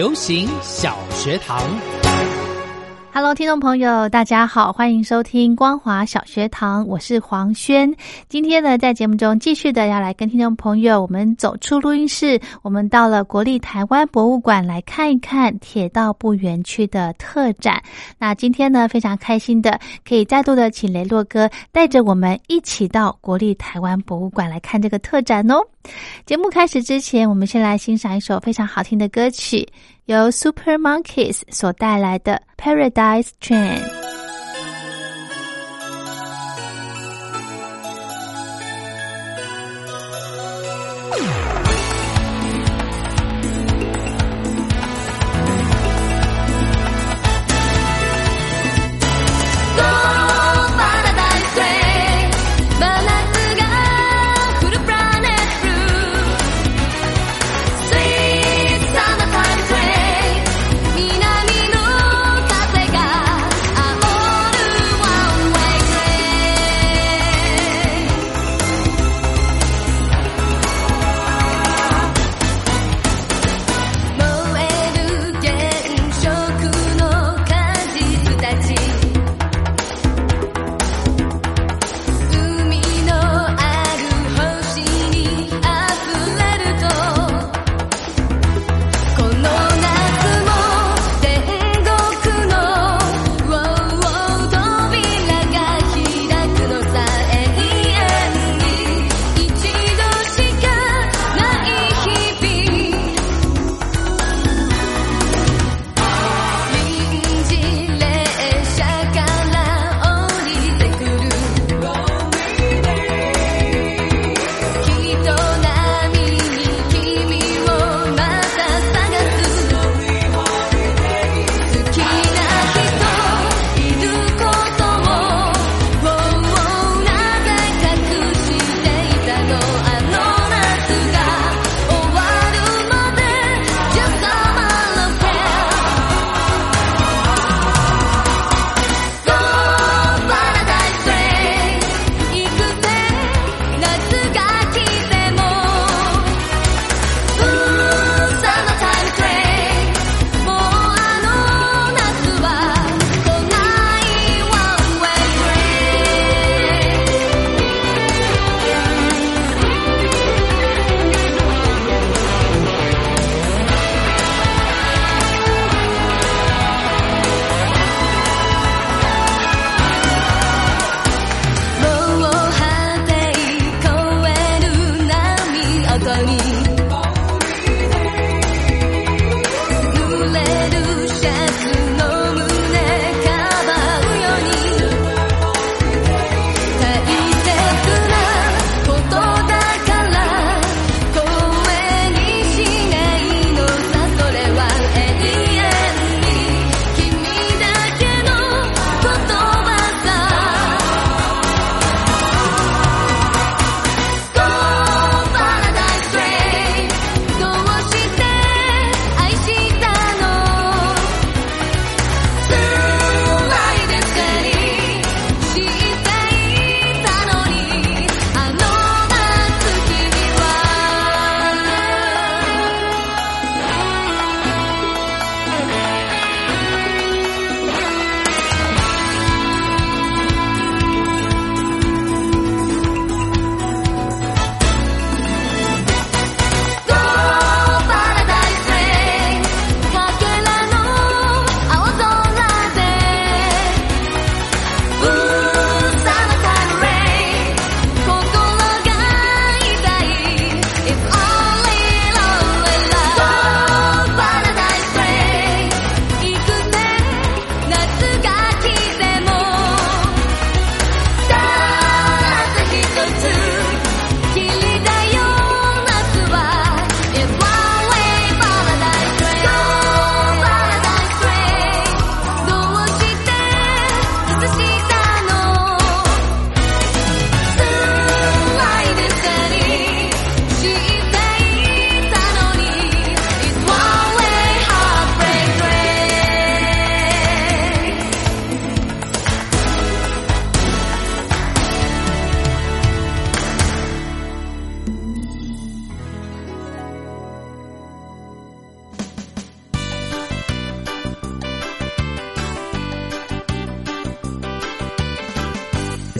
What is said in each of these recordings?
流行小学堂。Hello，听众朋友，大家好，欢迎收听光华小学堂，我是黄轩。今天呢，在节目中继续的要来跟听众朋友，我们走出录音室，我们到了国立台湾博物馆来看一看铁道部园区的特展。那今天呢，非常开心的可以再度的请雷洛哥带着我们一起到国立台湾博物馆来看这个特展哦。节目开始之前，我们先来欣赏一首非常好听的歌曲。由 Super Monkeys 所带来的 Paradise Train。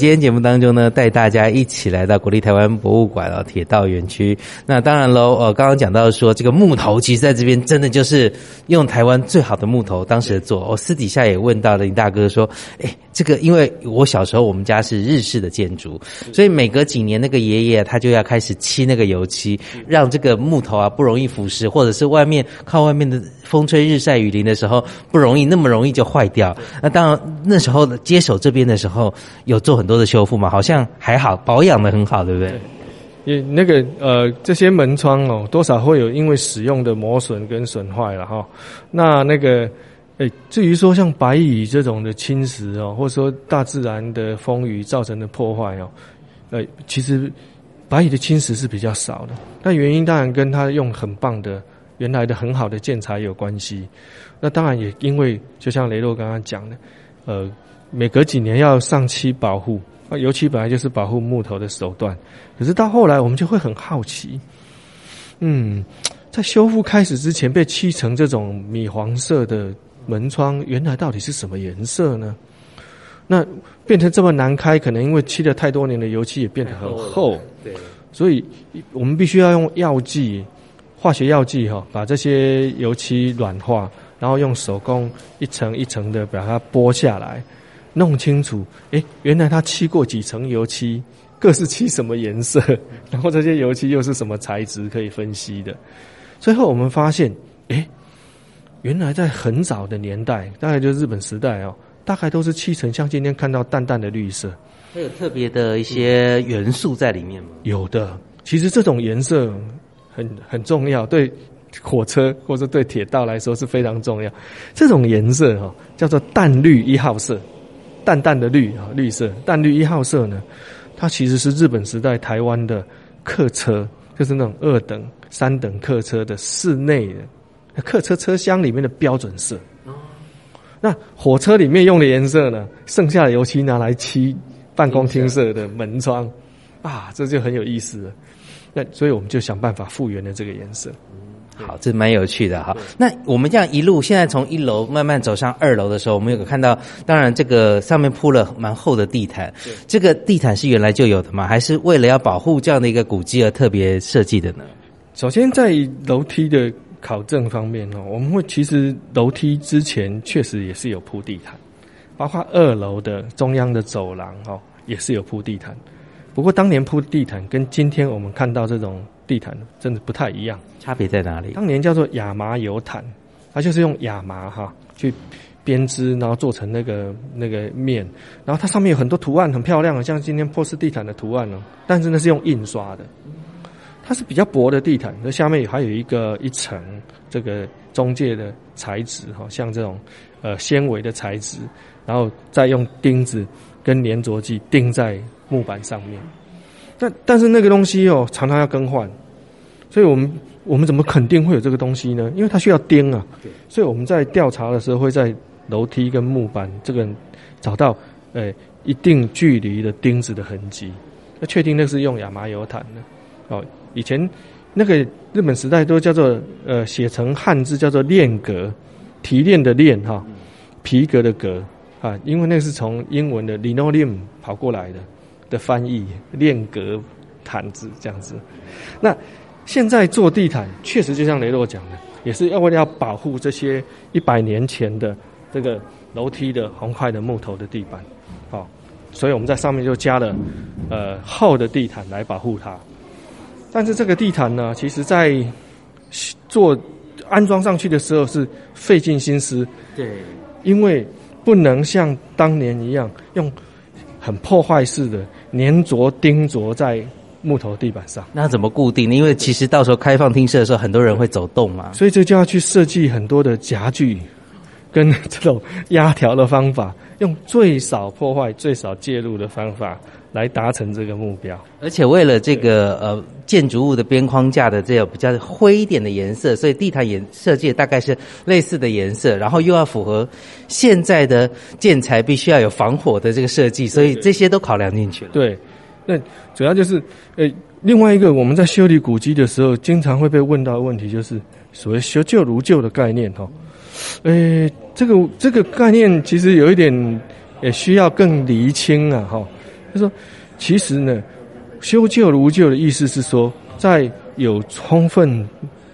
今天节目当中呢，带大家一起来到国立台湾博物馆啊，铁道园区。那当然喽，呃，刚刚讲到说这个木头，其实在这边真的就是用台湾最好的木头当时做。我私底下也问到了林大哥说，哎，这个因为我小时候我们家是日式的建筑，所以每隔几年那个爷爷他就要开始漆那个油漆，让这个木头啊不容易腐蚀，或者是外面靠外面的风吹日晒雨淋的时候不容易那么容易就坏掉。那当然那时候接手这边的时候有做很多多的修复嘛，好像还好保养的很好，对不对？也那个呃，这些门窗哦，多少会有因为使用的磨损跟损坏了哈。那那个，诶，至于说像白蚁这种的侵蚀哦，或者说大自然的风雨造成的破坏哦，呃，其实白蚁的侵蚀是比较少的。那原因当然跟它用很棒的原来的很好的建材有关系。那当然也因为就像雷洛刚刚讲的，呃。每隔几年要上漆保护，啊，油漆本来就是保护木头的手段。可是到后来，我们就会很好奇，嗯，在修复开始之前被漆成这种米黄色的门窗，原来到底是什么颜色呢？那变成这么难开，可能因为漆了太多年的油漆也变得很厚，对，所以我们必须要用药剂，化学药剂哈，把这些油漆软化，然后用手工一层一层的把它剥下来。弄清楚，诶，原来它漆过几层油漆，各是漆什么颜色，然后这些油漆又是什么材质可以分析的。最后我们发现，诶，原来在很早的年代，大概就是日本时代哦，大概都是漆成像今天看到淡淡的绿色。它有特别的一些元素在里面吗？有的，其实这种颜色很很重要，对火车或者对铁道来说是非常重要。这种颜色哈，叫做淡绿一号色。淡淡的绿啊，绿色淡绿一号色呢，它其实是日本时代台湾的客车，就是那种二等、三等客车的室内的客车车厢里面的标准色。那火车里面用的颜色呢，剩下的油漆拿来漆办公厅色的门窗，啊，这就很有意思了。那所以我们就想办法复原了这个颜色。好，这蛮有趣的哈。那我们这样一路，现在从一楼慢慢走上二楼的时候，我们有看到，当然这个上面铺了蛮厚的地毯。这个地毯是原来就有的吗？还是为了要保护这样的一个古迹而特别设计的呢？首先，在楼梯的考证方面哦，我们会其实楼梯之前确实也是有铺地毯，包括二楼的中央的走廊哦，也是有铺地毯。不过当年铺地毯跟今天我们看到这种。地毯真的不太一样，差别在哪里？当年叫做亚麻油毯，它就是用亚麻哈去编织，然后做成那个那个面，然后它上面有很多图案，很漂亮，像今天波斯地毯的图案哦。但是那是用印刷的，它是比较薄的地毯，那下面还有一个一层这个中介的材质哈，像这种呃纤维的材质，然后再用钉子跟粘着剂钉在木板上面。但但是那个东西哦，常常要更换，所以我们我们怎么肯定会有这个东西呢？因为它需要钉啊，所以我们在调查的时候会在楼梯跟木板这个找到呃一定距离的钉子的痕迹，那确定那是用亚麻油毯的哦。以前那个日本时代都叫做呃写成汉字叫做练革，提炼的炼哈，皮革的革啊，因为那是从英文的 linoleum 跑过来的。的翻译练格毯子这样子，那现在做地毯确实就像雷洛讲的，也是要为了要保护这些一百年前的这个楼梯的红块的木头的地板，好，所以我们在上面就加了呃厚的地毯来保护它。但是这个地毯呢，其实在做安装上去的时候是费尽心思，对，因为不能像当年一样用很破坏式的。粘着钉着在木头地板上，那怎么固定呢？因为其实到时候开放厅舍的时候，很多人会走动嘛，所以这就要去设计很多的夹具，跟这种压条的方法，用最少破坏、最少介入的方法来达成这个目标。而且为了这个呃建筑物的边框架的这个比较灰一点的颜色，所以地毯颜设计大概是类似的颜色，然后又要符合现在的建材必须要有防火的这个设计，所以这些都考量进去了。对。那主要就是，呃，另外一个我们在修理古迹的时候，经常会被问到的问题，就是所谓“修旧如旧”的概念，哈。呃，这个这个概念其实有一点，也需要更厘清啊，哈。他说，其实呢，修旧如旧的意思是说，在有充分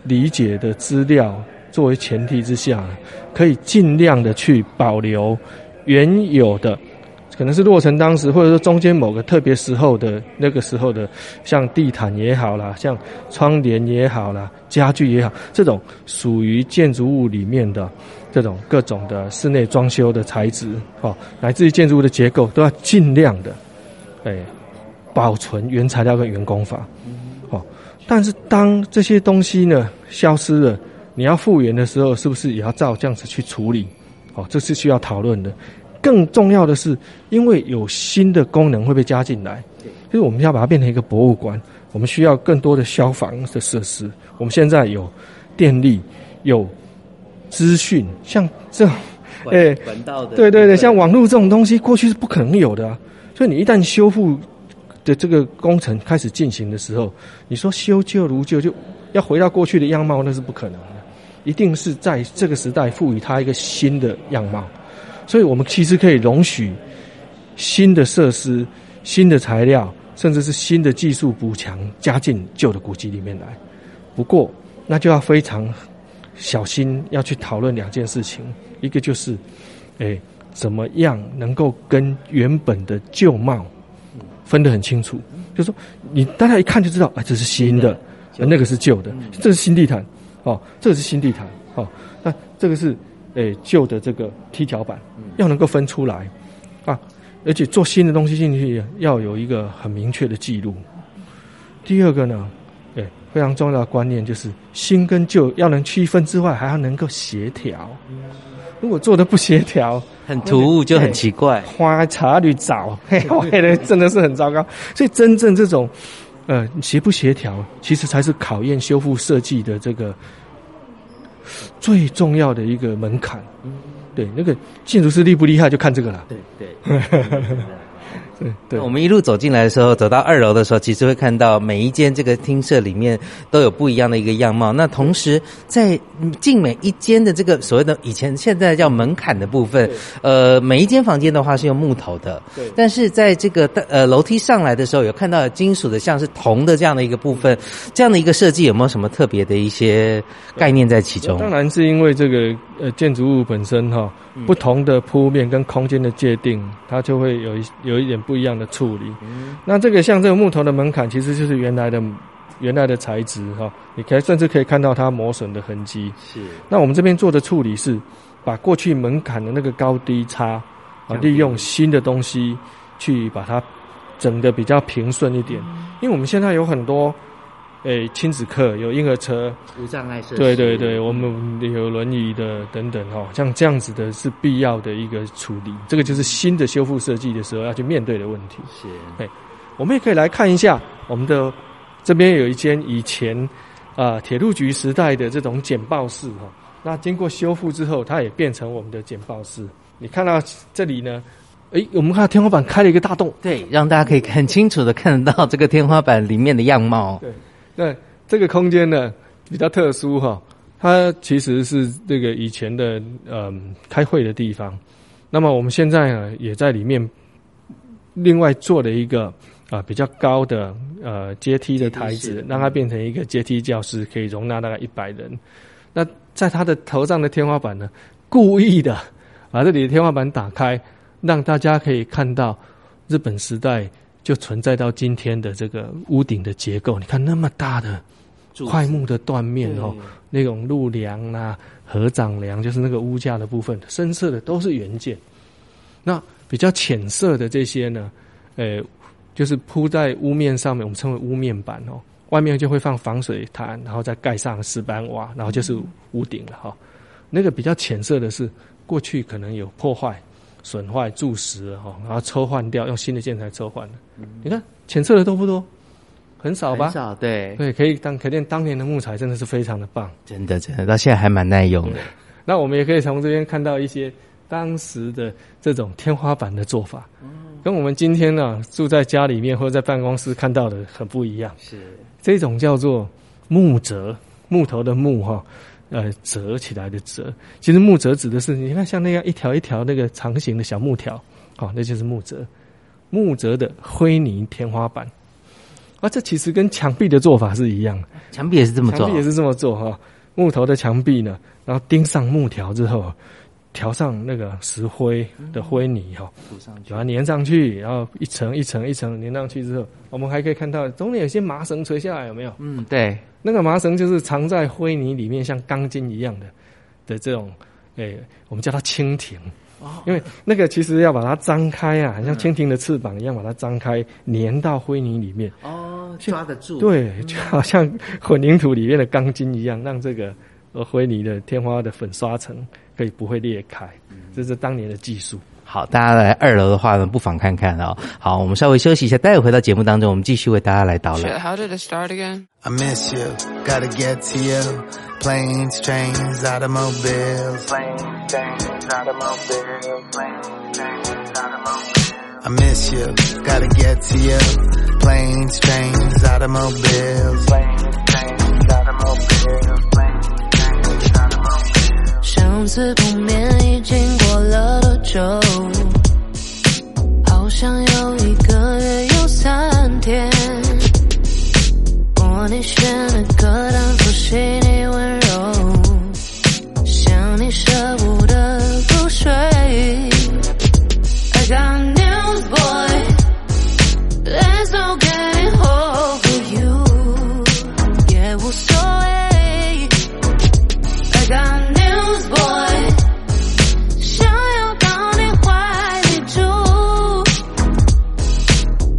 理解的资料作为前提之下，可以尽量的去保留原有的。可能是落成当时，或者说中间某个特别时候的那个时候的，像地毯也好啦，像窗帘也好啦，家具也好，这种属于建筑物里面的这种各种的室内装修的材质，哦，乃至于建筑物的结构，都要尽量的，哎，保存原材料跟原工法，哦。但是当这些东西呢消失了，你要复原的时候，是不是也要照这样子去处理？哦，这是需要讨论的。更重要的是，因为有新的功能会被加进来，就是我们要把它变成一个博物馆，我们需要更多的消防的设施。我们现在有电力，有资讯，像这种，哎，对对对，像网络这种东西，过去是不可能有的。所以你一旦修复的这个工程开始进行的时候，你说修旧如旧，就要回到过去的样貌，那是不可能的。一定是在这个时代赋予它一个新的样貌。所以我们其实可以容许新的设施、新的材料，甚至是新的技术补强加进旧的古迹里面来。不过，那就要非常小心，要去讨论两件事情：一个就是，哎，怎么样能够跟原本的旧貌分得很清楚？就是说你大家一看就知道，哎，这是新的，那个是旧的，这是新地毯，哦，这个是新地毯，哦，那这个是。诶，旧的这个踢脚板要能够分出来啊，而且做新的东西进去要有一个很明确的记录。第二个呢，诶，非常重要的观念就是新跟旧要能区分之外，还要能够协调。如果做的不协调，很突兀就很奇怪，花茶绿藻，嘿，真的是很糟糕。所以真正这种呃协不协调，其实才是考验修复设计的这个。最重要的一个门槛，对那个建筑师厉不厉害，就看这个了。对对。对对，我们一路走进来的时候，走到二楼的时候，其实会看到每一间这个厅舍里面都有不一样的一个样貌。那同时，在进每一间的这个所谓的以前现在叫门槛的部分，呃，每一间房间的话是用木头的，对。但是在这个呃楼梯上来的时候，有看到金属的，像是铜的这样的一个部分，这样的一个设计有没有什么特别的一些概念在其中？当然是因为这个呃建筑物本身哈。不同的铺面跟空间的界定，它就会有一有一点不一样的处理。那这个像这个木头的门槛，其实就是原来的原来的材质哈，你可以甚至可以看到它磨损的痕迹。是。那我们这边做的处理是，把过去门槛的那个高低差啊，利用新的东西去把它整的比较平顺一点。因为我们现在有很多。诶，亲子课有婴儿车，无障碍设施。对对对，我们有轮椅的等等哦，像这样子的是必要的一个处理。这个就是新的修复设计的时候要去面对的问题。是，哎，我们也可以来看一下我们的这边有一间以前啊铁路局时代的这种简报室哈，那经过修复之后，它也变成我们的简报室。你看到这里呢？诶，我们看到天花板开了一个大洞，对，让大家可以很清楚的看得到这个天花板里面的样貌。对。那这个空间呢比较特殊哈，它其实是这个以前的嗯开会的地方。那么我们现在呢也在里面另外做了一个啊比较高的呃阶梯的台子，让它变成一个阶梯教室，可以容纳大概一百人。那在它的头上的天花板呢，故意的把这里的天花板打开，让大家可以看到日本时代。就存在到今天的这个屋顶的结构，你看那么大的块木的断面哦，那种路梁啊、合掌梁，就是那个屋架的部分，深色的都是原件。那比较浅色的这些呢，呃，就是铺在屋面上面，我们称为屋面板哦。外面就会放防水毯，然后再盖上石板瓦，然后就是屋顶了哈。那个比较浅色的是过去可能有破坏。损坏、蛀蚀哈，然后抽换掉，用新的建材抽换的。你看浅色的多不多？很少吧？很少，对对，可以当可见当年的木材真的是非常的棒，真的真的，到现在还蛮耐用的。那我们也可以从这边看到一些当时的这种天花板的做法，跟我们今天呢住在家里面或者在办公室看到的很不一样。是这种叫做木折，木头的木哈。呃，折起来的折，其实木折指的是，你看像那样一条一条那个长形的小木条，哦，那就是木折。木折的灰泥天花板。啊，这其实跟墙壁的做法是一样的，墙壁也是这么做墙壁，也是这么做哈。木头的墙壁呢，然后钉上木条之后，调上那个石灰的灰泥哈，把它粘上去，然后一层一层一层粘上去之后，我们还可以看到中间有些麻绳垂下来，有没有？嗯，对，那个麻绳就是藏在灰泥里面，像钢筋一样的的这种，诶、我们叫它蜻蜓。因为那个其实要把它张开啊，很像蜻蜓的翅膀一样，把它张开，粘到灰泥里面。哦，抓得住，对，就好像混凝土里面的钢筋一样，让这个呃灰泥的天花的粉刷层可以不会裂开。这是当年的技术。好，大家来二楼的话呢，不妨看看哦。好，我们稍微休息一下，待会回到节目当中，我们继续为大家来导览。how did it start again? I miss you, gotta get to you. Planes, trains, automobiles. Planes, trains, automobiles. Planes, trains, automobiles. I miss you, gotta get to you. Planes, trains, automobiles. Planes, trains, automobiles. 次碰面已经过了多久？好像有一个月有三天。我你选的歌单复习你温柔，想你舍不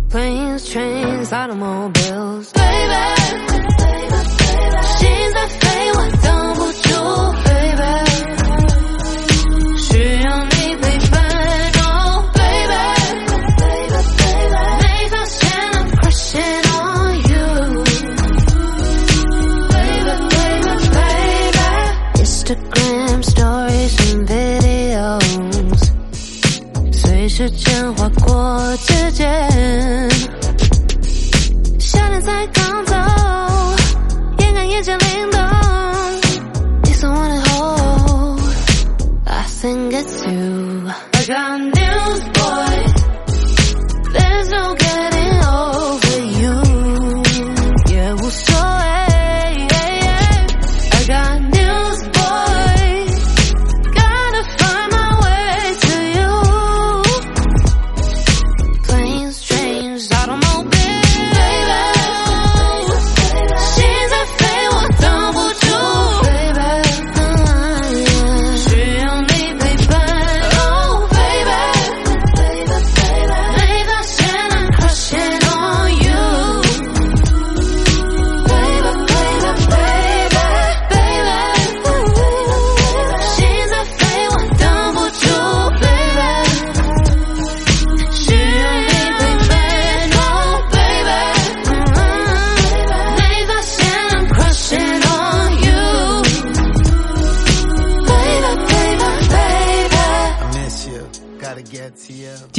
Planes, trains, automobiles, baby. 心在飞，我等不住，baby。需要你陪伴，oh baby。没发现 I'm crushing on you。baby, baby, baby. Instagram stories and videos，随时间划过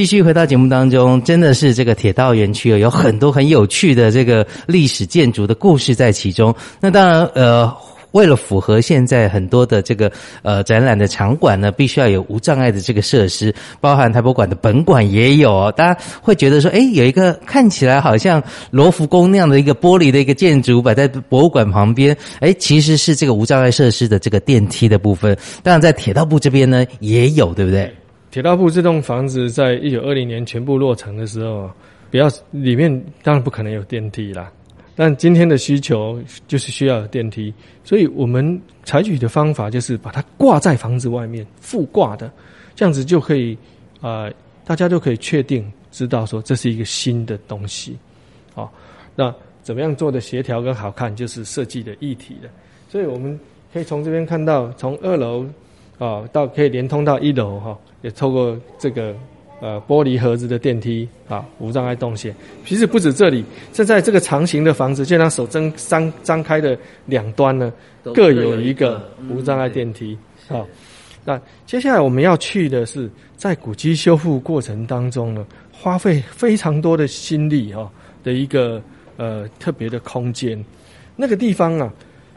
继续回到节目当中，真的是这个铁道园区哦，有很多很有趣的这个历史建筑的故事在其中。那当然，呃。为了符合现在很多的这个呃展览的场馆呢，必须要有无障碍的这个设施，包含台博馆的本馆也有哦。大家会觉得说，诶，有一个看起来好像罗浮宫那样的一个玻璃的一个建筑摆在博物馆旁边，诶，其实是这个无障碍设施的这个电梯的部分。当然，在铁道部这边呢也有，对不对？铁道部这栋房子在一九二零年全部落成的时候，不要里面当然不可能有电梯啦。但今天的需求就是需要有电梯，所以我们采取的方法就是把它挂在房子外面，附挂的，这样子就可以，呃，大家就可以确定知道说这是一个新的东西，好、那怎么样做的协调跟好看，就是设计的议题了。所以我们可以从这边看到，从二楼啊到可以连通到一楼哈、也透过这个呃玻璃盒子的电梯啊无障碍动线。其实不止这里，现在这个长形的房子，就让手张张张开的两端呢，各有一个无障碍电梯。好、那接下来我们要去的是，在古迹修复过程当中呢，花费非常多的心力哈、的一个呃特别的空间。那个地方啊，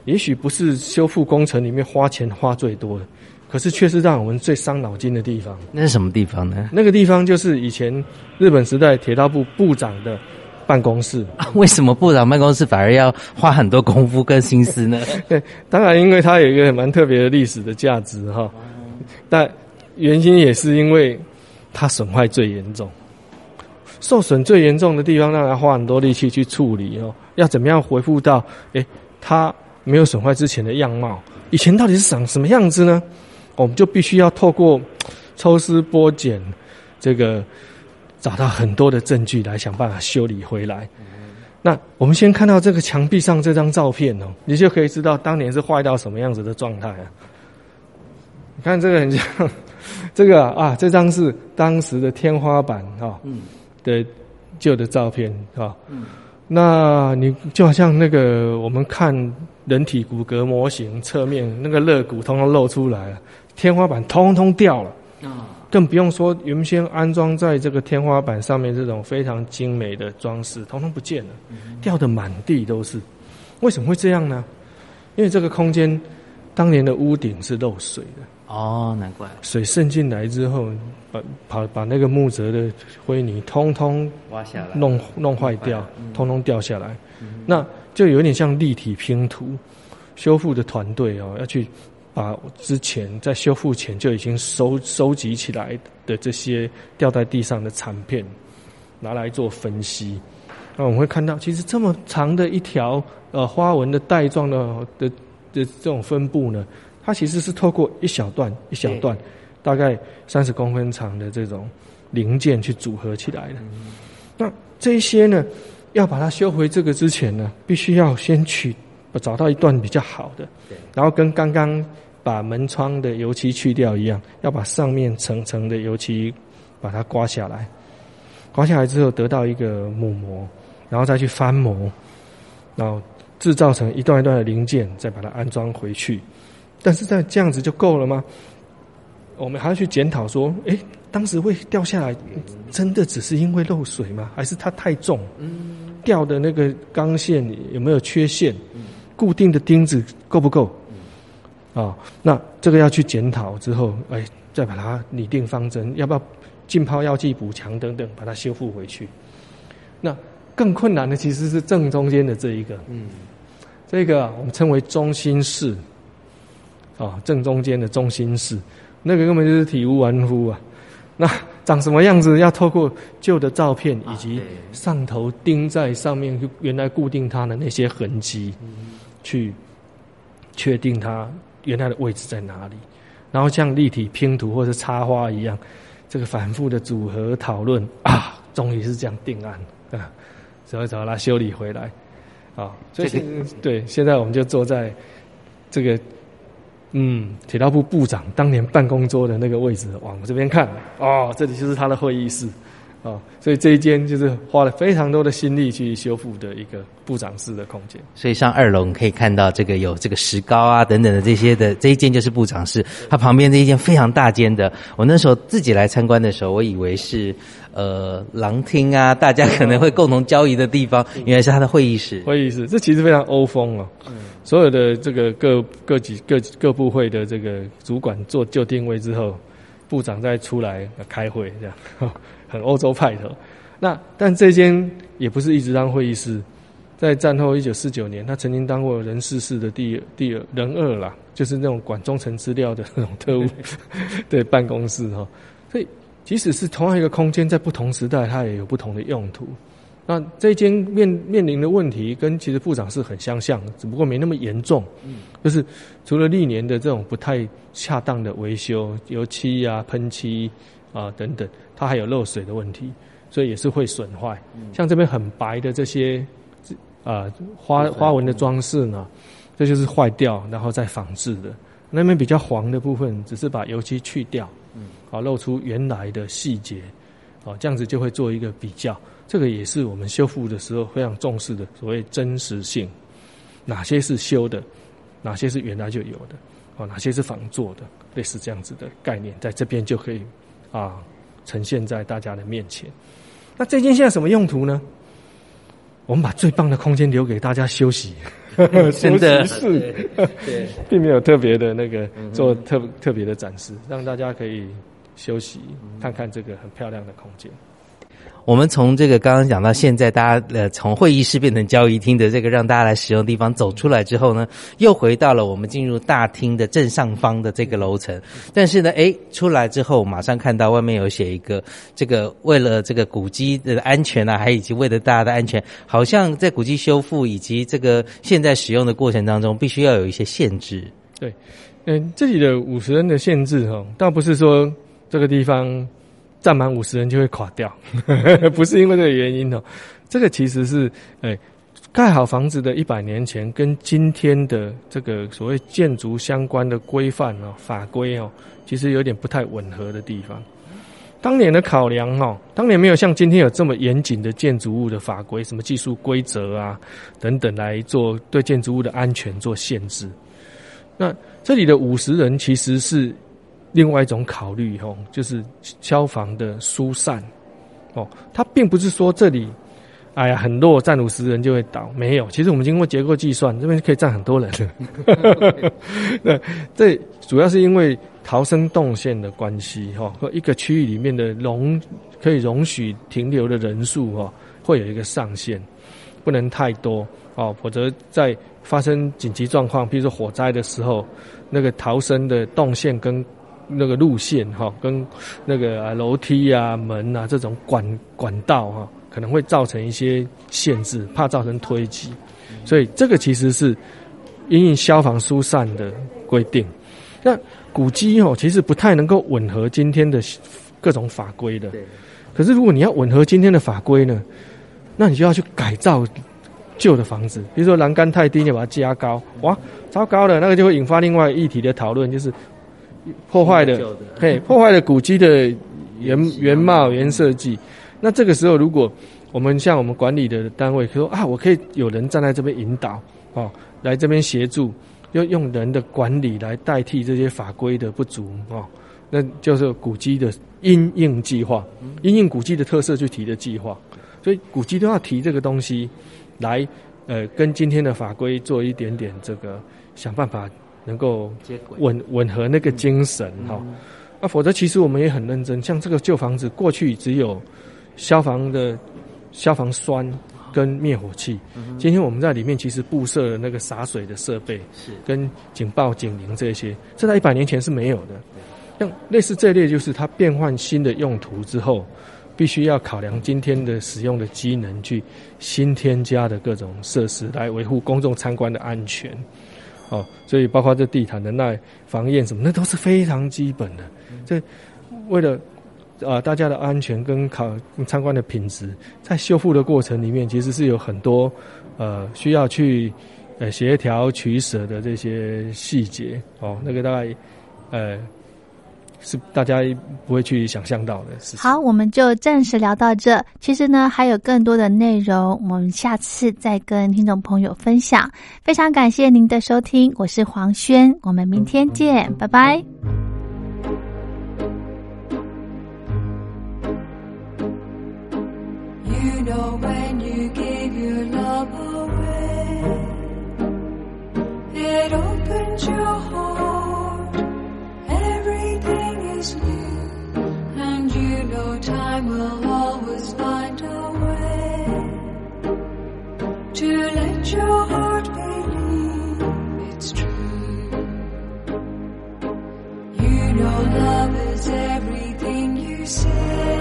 也许不是修复工程里面花钱花最多的，可是却是让我们最伤脑筋的地方。那是什么地方呢？那个地方就是以前日本时代铁道部部长的办公室。为什么部长办公室反而要花很多功夫跟心思呢？对，当然因为它有一个蛮特别的历史的价值哈，但原因也是因为它损坏最严重。受损最严重的地方，让他花很多力气去处理哦。要怎么样回复到诶，它没有损坏之前的样貌？以前到底是长什么样子呢？我们就必须要透过 抽丝剥茧，这个找到很多的证据来想办法修理回来。那我们先看到这个墙壁上这张照片哦，你就可以知道当年是坏到什么样子的状态啊。你看这个很像，这个啊，这张是当时的天花板啊。嗯。的旧的照片啊，嗯，那你就好像那个我们看人体骨骼模型侧面那个肋骨通通露出来了，天花板通通掉了啊，更不用说原先安装在这个天花板上面这种非常精美的装饰，通通不见了，掉的满地都是。为什么会这样呢？因为这个空间当年的屋顶是漏水的。哦，难怪水渗进来之后，把把把那个木泽的灰泥通通挖下来，弄弄坏掉，通通掉下来，那就有点像立体拼图。修复的团队哦，要去把之前在修复前就已经收收集起来的这些掉在地上的残片，拿来做分析。那我们会看到，其实这么长的一条呃花纹的带状的的的这种分布呢。它其实是透过一小段一小段，大概三十公分长的这种零件去组合起来的。那这些呢，要把它修回这个之前呢，必须要先取找到一段比较好的，然后跟刚刚把门窗的油漆去掉一样，要把上面层层的油漆把它刮下来。刮下来之后得到一个母模，然后再去翻模，然后制造成一段一段的零件，再把它安装回去。但是在这样子就够了吗？我们还要去检讨说，诶，当时会掉下来，真的只是因为漏水吗？还是它太重？掉的那个钢线有没有缺陷？固定的钉子够不够？啊，那这个要去检讨之后，哎，再把它拟定方针，要不要浸泡药剂补强等等，把它修复回去。那更困难的其实是正中间的这一个，嗯，这个我们称为中心室。啊，正中间的中心室，那个根本就是体无完肤啊！那长什么样子？要透过旧的照片以及上头钉在上面原来固定它的那些痕迹，去确定它原来的位置在哪里。然后像立体拼图或者插花一样，这个反复的组合讨论啊，终于是这样定案啊，只找它修理回来啊。所以对，现在我们就坐在这个。嗯，铁道部部长当年办公桌的那个位置，往这边看，哦，这里就是他的会议室，哦，所以这一间就是花了非常多的心力去修复的一个部长室的空间。所以上二楼可以看到这个有这个石膏啊等等的这些的这一间就是部长室，它旁边这一间非常大间的，我那时候自己来参观的时候，我以为是呃廊厅啊，大家可能会共同交易的地方，原来是他的会议室。会议室，这其实非常欧风哦。所有的这个各各级各各部会的这个主管做就定位之后，部长再出来开会，这样很欧洲派的。那但这间也不是一直当会议室，在战后一九四九年，他曾经当过人事室的第第二人二啦，就是那种管中层资料的那种特务的 办公室哈。所以即使是同样一个空间，在不同时代，它也有不同的用途。那这间面面临的问题跟其实部长是很相像，只不过没那么严重。嗯，就是除了历年的这种不太恰当的维修、油漆啊、喷漆啊等等，它还有漏水的问题，所以也是会损坏。像这边很白的这些啊花花纹的装饰呢，这就是坏掉然后再仿制的。那边比较黄的部分，只是把油漆去掉，嗯，好露出原来的细节，好这样子就会做一个比较。这个也是我们修复的时候非常重视的，所谓真实性，哪些是修的，哪些是原来就有的，哦，哪些是仿做的，类似这样子的概念，在这边就可以啊呈现在大家的面前。那这间现在什么用途呢？我们把最棒的空间留给大家休息。真 的休息室对，并没有特别的那个做特特别的展示，让大家可以休息，看看这个很漂亮的空间。我们从这个刚刚讲到现在，大家呃从会议室变成交易厅的这个让大家来使用的地方走出来之后呢，又回到了我们进入大厅的正上方的这个楼层。但是呢，哎，出来之后马上看到外面有写一个这个为了这个古迹的安全啊，还以及为了大家的安全，好像在古迹修复以及这个现在使用的过程当中，必须要有一些限制。对，嗯，这里的五十人的限制哈，倒不是说这个地方站满五十人就会垮掉，不是因为这个原因哦。这个其实是，哎，盖好房子的一百年前跟今天的这个所谓建筑相关的规范哦、法规哦，其实有点不太吻合的地方。当年的考量哦，当年没有像今天有这么严谨的建筑物的法规，什么技术规则啊等等来做对建筑物的安全做限制。那这里的五十人其实是另外一种考虑哦，就是消防的疏散哦，它并不是说这里哎呀很弱，站五十人就会倒，没有。其实我们经过结构计算，这边可以站很多人的。那这主要是因为逃生动线的关系哈，和一个区域里面的容可以容许停留的人数哈，会有一个上限，不能太多哦，否则在发生紧急状况，比如说火灾的时候，那个逃生的动线跟那个路线哈，跟那个啊楼梯啊、门啊这种管管道哈，可能会造成一些限制，怕造成推挤，所以这个其实是因应消防疏散的规定。那古迹哦，其实不太能够吻合今天的各种法规的。可是如果你要吻合今天的法规呢，那你就要去改造旧的房子，比如说栏杆太低，你把它加高，哇，糟糕了，那个就会引发另外议题的讨论，就是破坏的，嘿，破坏了古迹的原原貌、原设计。那这个时候，如果我们像我们管理的单位说啊，我可以有人站在这边引导，哦，来这边协助，要用人的管理来代替这些法规的不足，哦，那就是古迹的因应计划，因应古迹的特色去提的计划。所以古迹都要提这个东西，来呃跟今天的法规做一点点这个想办法能够吻吻合那个精神哈。啊，否则其实我们也很认真，像这个旧房子过去只有消防的消防栓跟灭火器，今天我们在里面其实布设了那个洒水的设备，是跟警报警铃这些，这在一百年前是没有的。像类似这类，就是它变换新的用途之后，必须要考量今天的使用的机能，去新添加的各种设施来维护公众参观的安全。哦，所以包括这地毯的耐防焰什么，那都是非常基本的。这为了啊、大家的安全跟考参观的品质，在修复的过程里面，其实是有很多呃需要去呃协调取舍的这些细节哦，那个大概呃是大家不会去想象到的事情。好，我们就暂时聊到这。其实呢，还有更多的内容，我们下次再跟听众朋友分享。非常感谢您的收听，我是黄轩，我们明天见，拜拜。You know when you give your love away, it opens your heart. And you know time will always find a way to let your heart believe it's true. You know love is everything you say.